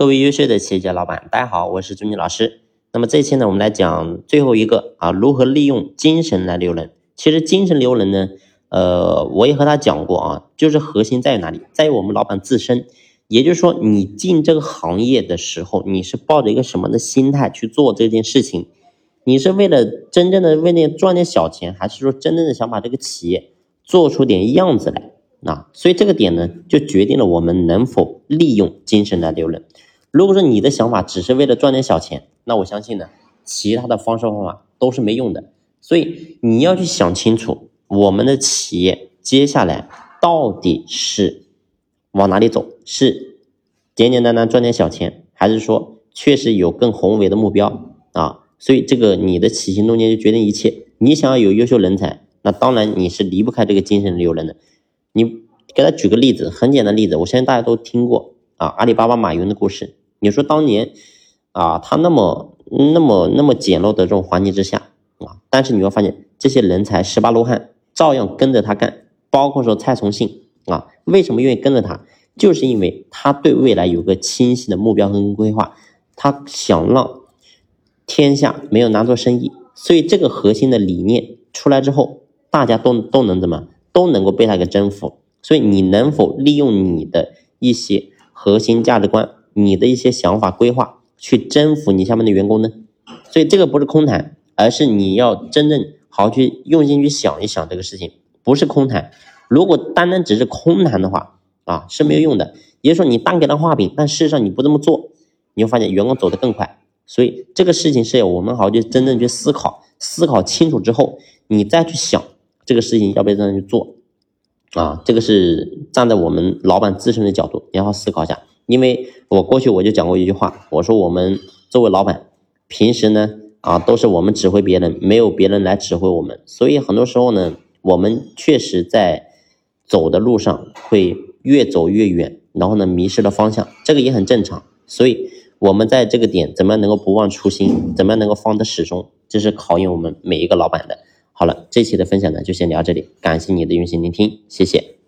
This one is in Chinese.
各位优秀的企业家老板，大家好，我是朱妮老师。那么这期呢，我们来讲最后一个啊，如何利用精神来留人。其实精神留人呢，呃，我也和他讲过啊，就是核心在于哪里，在于我们老板自身。也就是说，你进这个行业的时候，你是抱着一个什么的心态去做这件事情？你是为了真正的为了赚点小钱，还是说真正的想把这个企业做出点样子来？啊，所以这个点呢，就决定了我们能否利用精神来留人。如果说你的想法只是为了赚点小钱，那我相信呢，其他的方式方法都是没用的。所以你要去想清楚，我们的企业接下来到底是往哪里走？是简简单单赚点小钱，还是说确实有更宏伟的目标啊？所以这个你的起心动念就决定一切。你想要有优秀人才，那当然你是离不开这个精神流人的。你给他举个例子，很简单例子，我相信大家都听过啊，阿里巴巴马云的故事。你说当年啊，他那么那么那么简陋的这种环境之下啊，但是你会发现这些人才十八罗汉照样跟着他干，包括说蔡崇信啊，为什么愿意跟着他？就是因为他对未来有个清晰的目标和规划，他想让天下没有难做生意，所以这个核心的理念出来之后，大家都都能怎么？都能够被他给征服，所以你能否利用你的一些核心价值观、你的一些想法规划去征服你下面的员工呢？所以这个不是空谈，而是你要真正好好去用心去想一想这个事情，不是空谈。如果单单只是空谈的话啊是没有用的。也就是说，你单给他画饼，但事实上你不这么做，你会发现员工走得更快。所以这个事情是要我们好好去真正去思考，思考清楚之后，你再去想。这个事情要不要这样去做啊？这个是站在我们老板自身的角度，你要思考一下。因为我过去我就讲过一句话，我说我们作为老板，平时呢啊都是我们指挥别人，没有别人来指挥我们，所以很多时候呢，我们确实在走的路上会越走越远，然后呢迷失了方向，这个也很正常。所以我们在这个点怎么样能够不忘初心，怎么样能够方得始终，这是考验我们每一个老板的。好了，这期的分享呢就先聊这里，感谢你的用心聆听，谢谢。